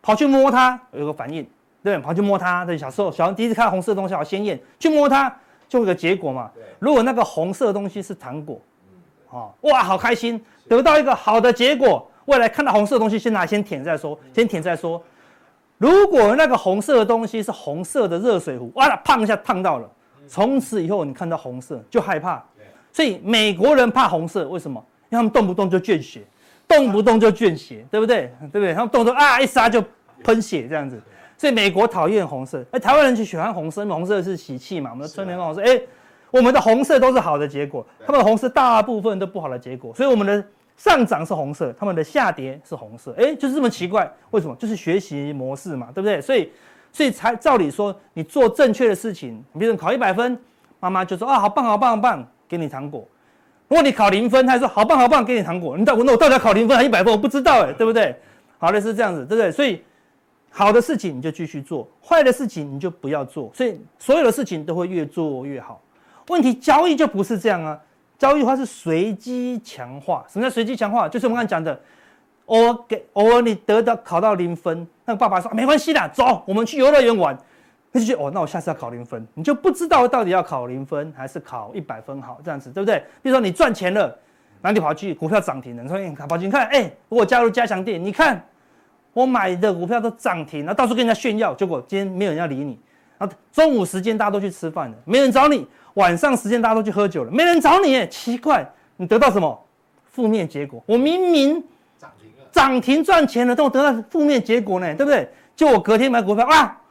跑去摸它，有个反应，对，跑去摸它。对，小时候，小孩第一次看到红色的东西好鲜艳，去摸它就会有个结果嘛。如果那个红色的东西是糖果，啊，哇，好开心，得到一个好的结果。未来看到红色的东西，先拿先舔再说，先舔再说。如果那个红色的东西是红色的热水壶，哇，烫一下烫到了，从此以后你看到红色就害怕。所以美国人怕红色，为什么？因为他们动不动就见血。动不动就见血，对不对？对不对？他们动不动啊一杀就喷血这样子，所以美国讨厌红色，哎，台湾人就喜欢红色，因为红色是喜气嘛。我们的春联红色，哎，我们的红色都是好的结果，他们的红色大部分都不好的结果，所以我们的上涨是红色，他们的下跌是红色，哎，就是这么奇怪，为什么？就是学习模式嘛，对不对？所以，所以才照理说，你做正确的事情，比如说考一百分，妈妈就说啊，好棒好棒好棒，给你糖果。如果你考零分，他说好棒好棒，给你糖果。你到我那我到底要考零分还一百分？我不知道哎，对不对？好的是这样子，对不对？所以好的事情你就继续做，坏的事情你就不要做。所以所有的事情都会越做越好。问题交易就不是这样啊，交易的话是随机强化。什么叫随机强化？就是我们刚才讲的，偶尔给偶尔你得到考到零分，那个爸爸说没关系啦，走，我们去游乐园玩。那就觉得哦，那我下次要考零分，你就不知道到底要考零分还是考一百分好，这样子对不对？比如说你赚钱了，然后你跑去股票涨停了，你说你跑去你看，哎，我加入加强店，你看我买的股票都涨停，然后到处跟人家炫耀，结果今天没有人要理你。然后中午时间大家都去吃饭了，没人找你；晚上时间大家都去喝酒了，没人找你。奇怪，你得到什么？负面结果。我明明涨停了，涨停赚钱了，但我得到负面结果呢，对不对？就我隔天买股票啊。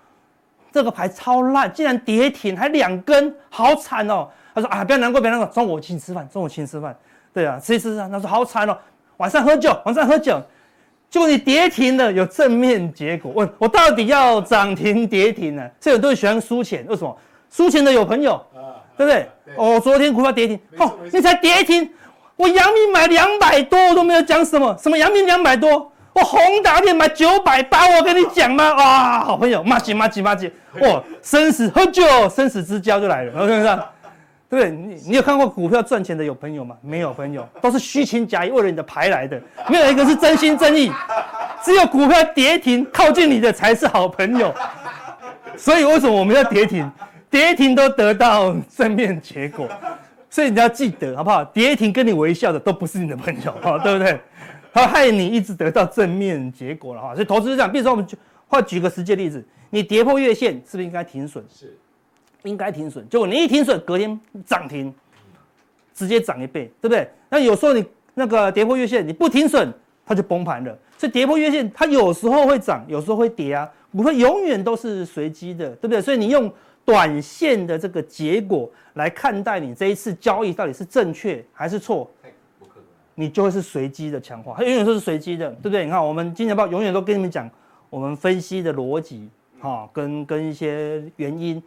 这个牌超烂，竟然跌停，还两根，好惨哦！他说啊，不要难过，不要难过，中午我请你吃饭，中午请你吃饭，对啊，吃一吃啊。他说好惨哦，晚上喝酒，晚上喝酒，结果你跌停了，有正面结果。问我到底要涨停跌停呢？所以很多人喜欢输钱，为什么？输钱的有朋友，啊、对不对？对哦，昨天股票跌停，哦，你才跌停，我阳明买两百多，我都没有讲什么，什么阳明两百多。我宏达电买九百八，我跟你讲吗？哇，好朋友，麻吉麻吉麻吉，哇，生死喝酒，生死之交就来了，是不是？对不对？你你有看过股票赚钱的有朋友吗？没有朋友，都是虚情假意为了你的牌来的，没有一个是真心真意，只有股票跌停靠近你的才是好朋友。所以为什么我们要跌停？跌停都得到正面结果，所以你要记得好不好？跌停跟你微笑的都不是你的朋友，好，对不对？他害你一直得到正面结果了哈，所以投资是这样。比如说，我们就或举个实际例子，你跌破月线，是不是应该停损？是，应该停损。结果你一停损，隔天涨停，直接涨一倍，对不对？那有时候你那个跌破月线，你不停损，它就崩盘了。所以跌破月线，它有时候会涨，有时候会跌啊，股票永远都是随机的，对不对？所以你用短线的这个结果来看待你这一次交易到底是正确还是错？你就会是随机的强化，它永远都是随机的，对不对？你看我们金钱豹永远都跟你们讲，我们分析的逻辑，哈，跟跟一些原因，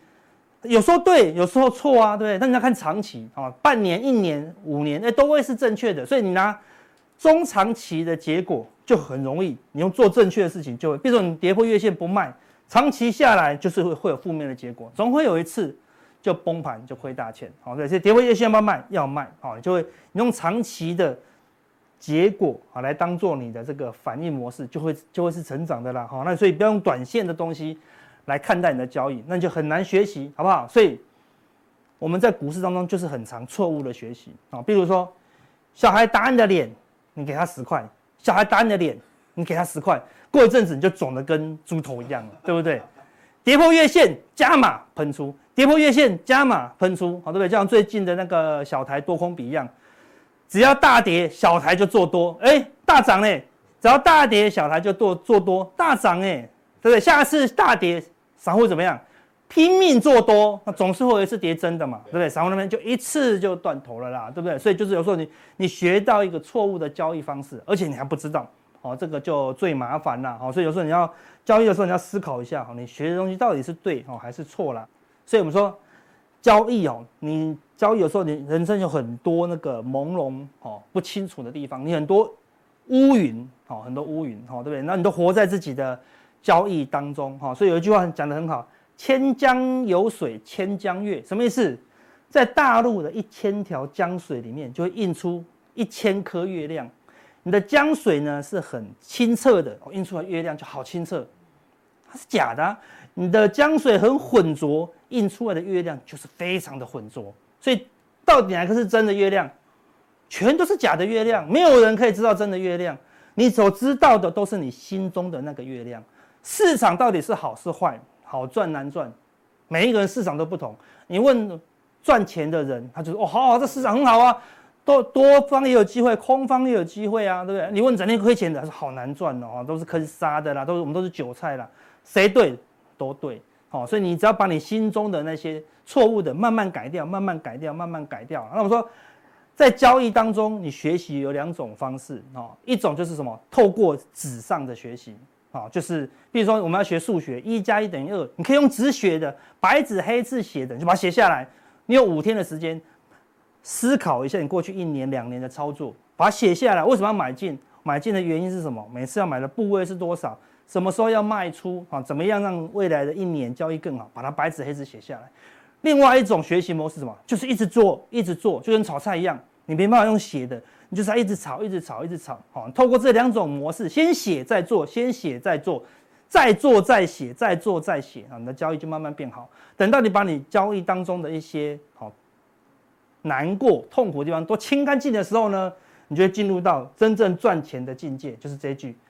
有时候对，有时候错啊，对不对？但你要看长期，啊，半年、一年、五年，哎，都会是正确的。所以你拿中长期的结果就很容易，你用做正确的事情就会，比如说你跌破月线不卖，长期下来就是会会有负面的结果，总会有一次就崩盘就亏大钱，好，对，所以跌破月线要不要卖？要卖，好，就会你用长期的。结果啊，来当做你的这个反应模式，就会就会是成长的啦。好，那所以不要用短线的东西来看待你的交易，那你就很难学习，好不好？所以我们在股市当中就是很常错误的学习啊。比如说，小孩打你的脸，你给他十块；小孩打你的脸，你给他十块。过一阵子你就肿得跟猪头一样了，对不对？跌破月线加码喷出，跌破月线加码喷出，好，对不对？就像最近的那个小台多空比一样。只要大跌，小台就做多，哎，大涨哎！只要大跌，小台就做做多，大涨哎，对不对？下次大跌，散户怎么样？拼命做多，那总是会有一次跌真的嘛，对不对？散户那边就一次就断头了啦，对不对？所以就是有时候你你学到一个错误的交易方式，而且你还不知道，哦，这个就最麻烦了，哦，所以有时候你要交易的时候你要思考一下，哦，你学的东西到底是对哦还是错啦？所以我们说。交易哦，你交易有时候你人生有很多那个朦胧哦不清楚的地方，你很多乌云哦，很多乌云哦，对不对？那你都活在自己的交易当中哈，所以有一句话讲得很好：千江有水千江月，什么意思？在大陆的一千条江水里面，就会映出一千颗月亮。你的江水呢是很清澈的，映出来月亮就好清澈，它是假的啊。你的江水很浑浊，印出来的月亮就是非常的浑浊。所以到底哪个是真的月亮？全都是假的月亮，没有人可以知道真的月亮。你所知道的都是你心中的那个月亮。市场到底是好是坏，好赚难赚，每一个人市场都不同。你问赚钱的人，他就说：“哦，好好，这市场很好啊，多多方也有机会，空方也有机会啊，对不对？”你问整天亏钱的，他说：“好难赚哦，都是坑杀的啦，都是我们都是韭菜啦，谁对？”都对，好，所以你只要把你心中的那些错误的慢慢改掉，慢慢改掉，慢慢改掉。那我说，在交易当中，你学习有两种方式，哦，一种就是什么，透过纸上的学习，啊，就是比如说我们要学数学，一加一等于二，你可以用纸写的，白纸黑字写的，你就把它写下来。你有五天的时间思考一下你过去一年、两年的操作，把它写下来。为什么要买进？买进的原因是什么？每次要买的部位是多少？什么时候要卖出啊？怎么样让未来的一年交易更好？把它白纸黑字写下来。另外一种学习模式是什么？就是一直做，一直做，就跟炒菜一样，你没办法用写的，你就是要一直炒，一直炒，一直炒。好，透过这两种模式，先写再做，先写再做，再做再写，再做再写啊，你的交易就慢慢变好。等到你把你交易当中的一些好难过、痛苦的地方都清干净的时候呢，你就会进入到真正赚钱的境界，就是这一句“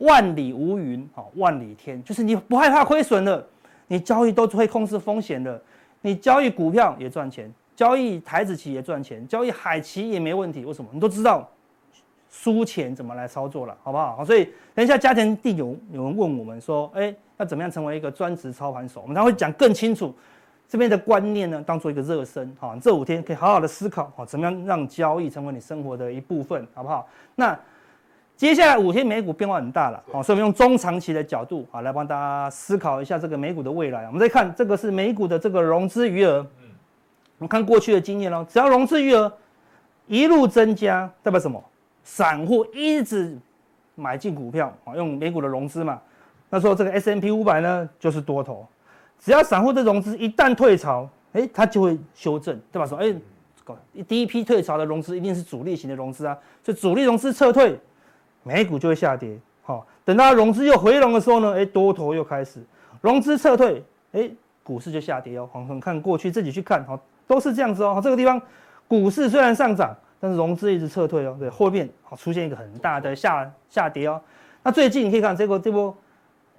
万里无云，好万里天”，就是你不害怕亏损了，你交易都会控制风险了，你交易股票也赚钱。交易台指期也赚钱，交易海期也没问题。为什么？你都知道输钱怎么来操作了，好不好？所以等一下家庭地有有人问我们说，哎，要怎么样成为一个专职操盘手？我们才会讲更清楚这边的观念呢，当做一个热身。好，这五天可以好好的思考，好，怎么样让交易成为你生活的一部分，好不好？那接下来五天美股变化很大了，好，所以我们用中长期的角度啊来帮大家思考一下这个美股的未来。我们再看这个是美股的这个融资余额。我们看过去的经验哦，只要融资余额一路增加，代表什么？散户一直买进股票啊，用美股的融资嘛。那时候这个 S&P 五百呢，就是多头。只要散户的融资一旦退潮，哎，它就会修正，对吧？说，哎，第一批退潮的融资一定是主力型的融资啊，所以主力融资撤退，美股就会下跌。好，等到融资又回笼的时候呢，哎，多头又开始融资撤退，哎，股市就下跌哦。我们看过去自己去看好。都是这样子哦，这个地方股市虽然上涨，但是融资一直撤退哦，对，后面好出现一个很大的下下跌哦。那最近你可以看这个这波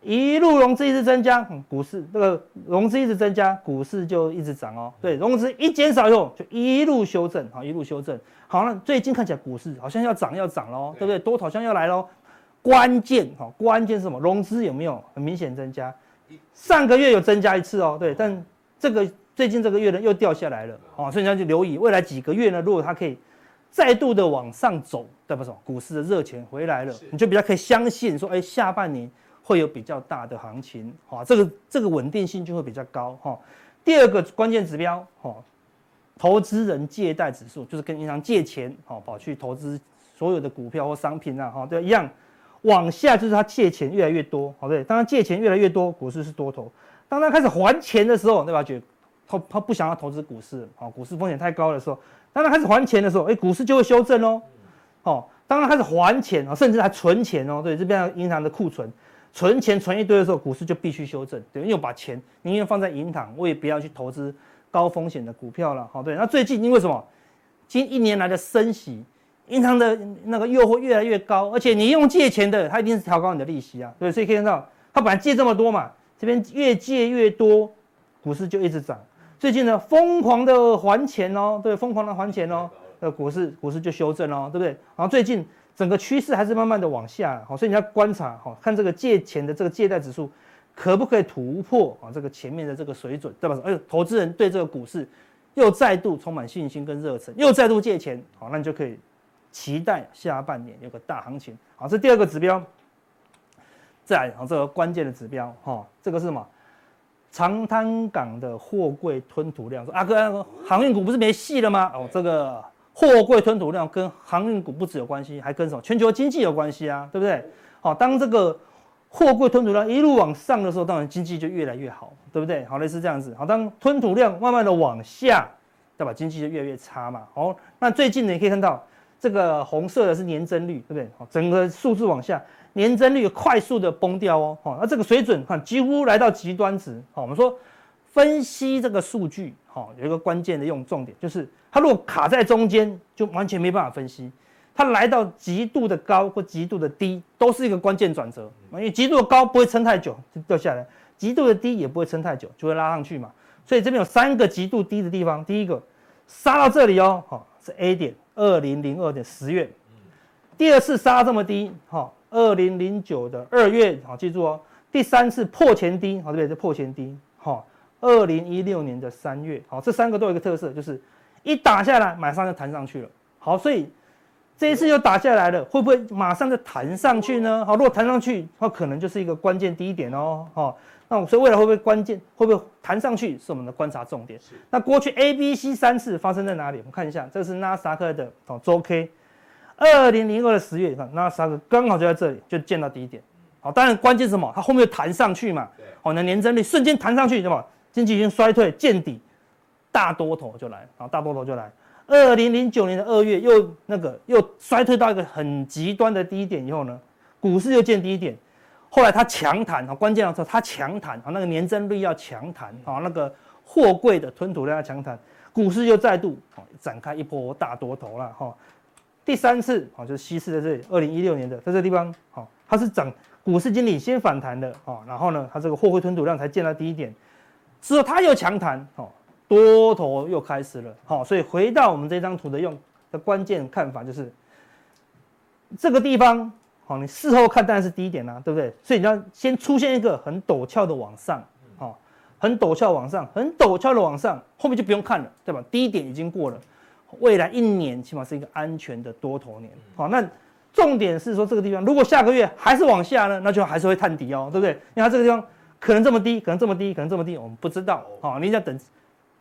一路融资一直增加，股市这个融资一直增加，股市就一直涨哦。对，融资一减少以后就一路修正，好，一路修正。好，那最近看起来股市好像要涨要涨喽，对不对？多头好像要来喽。关键哈，关键是什么？融资有没有很明显增加？上个月有增加一次哦，对，但这个。最近这个月呢又掉下来了，哦，所以你要去留意未来几个月呢，如果它可以再度的往上走，代表什么？股市的热钱回来了，你就比较可以相信说，哎，下半年会有比较大的行情，哈，这个这个稳定性就会比较高，哈。第二个关键指标，哈，投资人借贷指数，就是跟银行借钱，哈，跑去投资所有的股票或商品啊，哈，对，一样，往下就是他借钱越来越多，好，对，当他借钱越来越多，股市是多头，当他开始还钱的时候，对吧？觉他他不想要投资股市，好，股市风险太高的时候，当他开始还钱的时候，哎，股市就会修正哦。好，当他开始还钱啊，甚至还存钱哦，对，这边银行的库存，存钱存一堆的时候，股市就必须修正，对，因为把钱宁愿放在银行，我也不要去投资高风险的股票了，好，对。那最近因为什么？近一年来的升息，银行的那个诱惑越来越高，而且你用借钱的，它一定是调高你的利息啊，对，所以可以看到，它本来借这么多嘛，这边越借越多，股市就一直涨。最近呢，疯狂的还钱哦，对，疯狂的还钱哦，呃，股市股市就修正哦，对不对？然后最近整个趋势还是慢慢的往下，好，所以你要观察，好，看这个借钱的这个借贷指数可不可以突破啊这个前面的这个水准，对吧？哎，投资人对这个股市又再度充满信心跟热忱，又再度借钱，好，那你就可以期待下半年有个大行情，好，这第二个指标，再来，好，这个关键的指标，哈，这个是什么？长滩港的货柜吞吐量，说阿哥，航运股不是没戏了吗？哦，这个货柜吞吐量跟航运股不止有关系，还跟什么全球经济有关系啊，对不对？好，当这个货柜吞吐量一路往上的时候，当然经济就越来越好，对不对？好，类似这样子。好，当吞吐量慢慢的往下，对吧？经济就越来越差嘛。好，那最近呢，你可以看到这个红色的是年增率，对不对？好，整个数字往下。年增率快速的崩掉哦，好，那这个水准看几乎来到极端值，好，我们说分析这个数据，好，有一个关键的用重点，就是它如果卡在中间，就完全没办法分析，它来到极度的高或极度的低，都是一个关键转折，因为极度的高不会撑太久就掉下来，极度的低也不会撑太久就会拉上去嘛，所以这边有三个极度低的地方，第一个杀到这里哦，好，是 A 点二零零二年十月，第二次杀这么低，好。二零零九的二月，好，记住哦。第三次破前低，好，对不对？是破前低，好。二零一六年的三月，好，这三个都有一个特色，就是一打下来，马上就弹上去了。好，所以这一次又打下来了，会不会马上就弹上去呢？好，如果弹上去，那可能就是一个关键低点哦。好，那所以未来会不会关键，会不会弹上去，是我们的观察重点。那过去 A、B、C 三次发生在哪里？我们看一下，这是纳斯达克的哦周 K。二零零二的十月，你看那三个刚好就在这里，就见到低点。好，当然关键是什么？它后面弹上去嘛。好，那年增率瞬间弹上去，对吧？经济已经衰退见底，大多头就来，好，大多头就来。二零零九年的二月又那个又衰退到一个很极端的低点以后呢，股市又见低点，后来它强弹啊，关键的时候它强弹啊，那个年增率要强弹啊，那个货柜的吞吐量要强弹，股市又再度展开一波大多头了哈。第三次啊，就是西式的这里，二零一六年的在这个地方，好，它是涨，股市经理先反弹的啊，然后呢，它这个货柜吞吐量才见到低点，之后它又强弹，哦，多头又开始了，好，所以回到我们这张图的用的关键看法就是，这个地方，好，你事后看当然是低点啦，对不对？所以你要先出现一个很陡峭的往上，好，很陡峭往上，很陡峭的往上，后面就不用看了，对吧？低点已经过了。未来一年起码是一个安全的多头年，好，那重点是说这个地方如果下个月还是往下呢，那就还是会探底哦，对不对？因为它这个地方可能这么低，可能这么低，可能这么低，我们不知道，好，你要等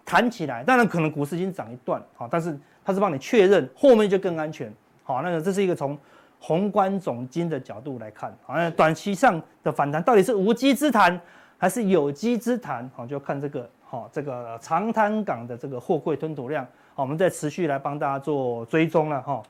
弹起来，当然可能股市已经涨一段，好，但是它是帮你确认后面就更安全，好，那个这是一个从宏观总经的角度来看，好，那短期上的反弹到底是无稽之谈还是有稽之谈，好，就看这个，好，这个长滩港的这个货柜吞吐量。好，我们再持续来帮大家做追踪了哈。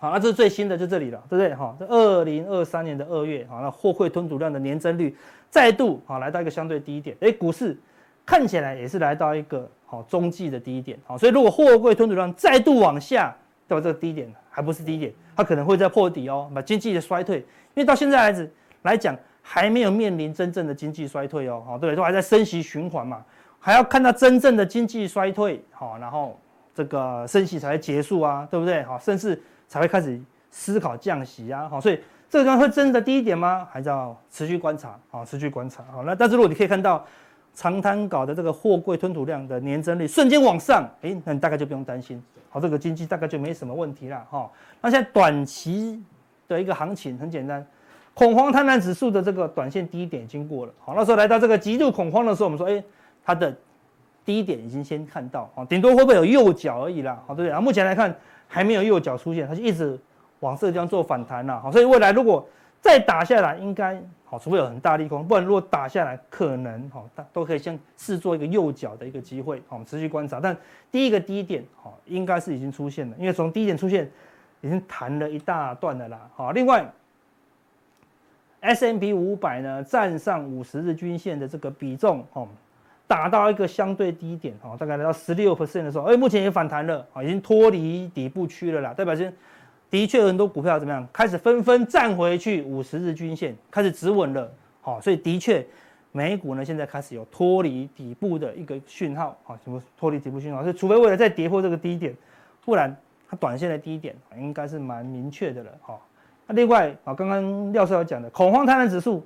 好，那这是最新的，就这里了，对不对？哈，这二零二三年的二月，好，那货柜吞吐量的年增率再度好来到一个相对低点，哎，股市看起来也是来到一个好中继的低点，好，所以如果货柜吞吐量再度往下到这个低点，还不是低点，它可能会再破底哦，把经济的衰退，因为到现在来来讲还没有面临真正的经济衰退哦，好，对，都还在升息循环嘛，还要看到真正的经济衰退，好，然后。这个升息才会结束啊，对不对？好，甚至才会开始思考降息啊。好，所以这个地方会真的低一点吗？还是要持续观察？啊，持续观察。好，那但是如果你可以看到长滩港的这个货柜吞吐量的年增率瞬间往上，诶，那你大概就不用担心。好，这个经济大概就没什么问题了。哈，那现在短期的一个行情很简单，恐慌贪婪指数的这个短线低点已经过了。好，那时候来到这个极度恐慌的时候，我们说，诶，它的。低点已经先看到啊，顶多会不会有右脚而已啦，好对不对？然后目前来看还没有右脚出现，它就一直往这个地方做反弹了，好，所以未来如果再打下来，应该好，除非有很大利空，不然如果打下来，可能好，都可以先试做一个右脚的一个机会，好，我们持续观察。但第一个低点好，应该是已经出现了，因为从低点出现已经弹了一大段了啦，好，另外 S&P 五百呢，站上五十日均线的这个比重，哦。打到一个相对低点，哈，大概来到十六 percent 的时候，哎，目前也反弹了，啊，已经脱离底部区了啦，代表先的确很多股票怎么样，开始纷纷站回去五十日均线，开始止稳了，好，所以的确美股呢现在开始有脱离底部的一个讯号，啊，什么脱离底部讯号？所以除非为了再跌破这个低点，不然它短线的低点应该是蛮明确的了，哈。那另外啊，刚刚廖少讲的恐慌贪婪指数。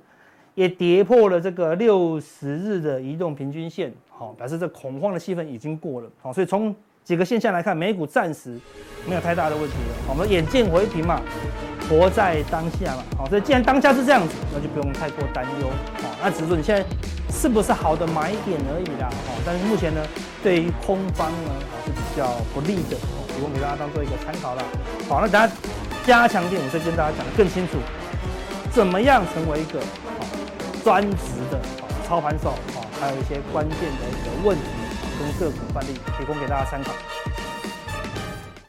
也跌破了这个六十日的移动平均线，好，表示这恐慌的气氛已经过了，好，所以从几个现象来看，美股暂时没有太大的问题了，我们眼见为凭嘛，活在当下嘛，好，所以既然当下是这样子，那就不用太过担忧，好，那只是说你现在是不是好的买点而已啦，好，但是目前呢，对于空方呢，还是比较不利的，提供给大家当做一个参考了，好，那大家加强点，我再跟大家讲得更清楚，怎么样成为一个。专职的操盘手啊，还有一些关键的一个问题跟个股范例，提供给大家参考。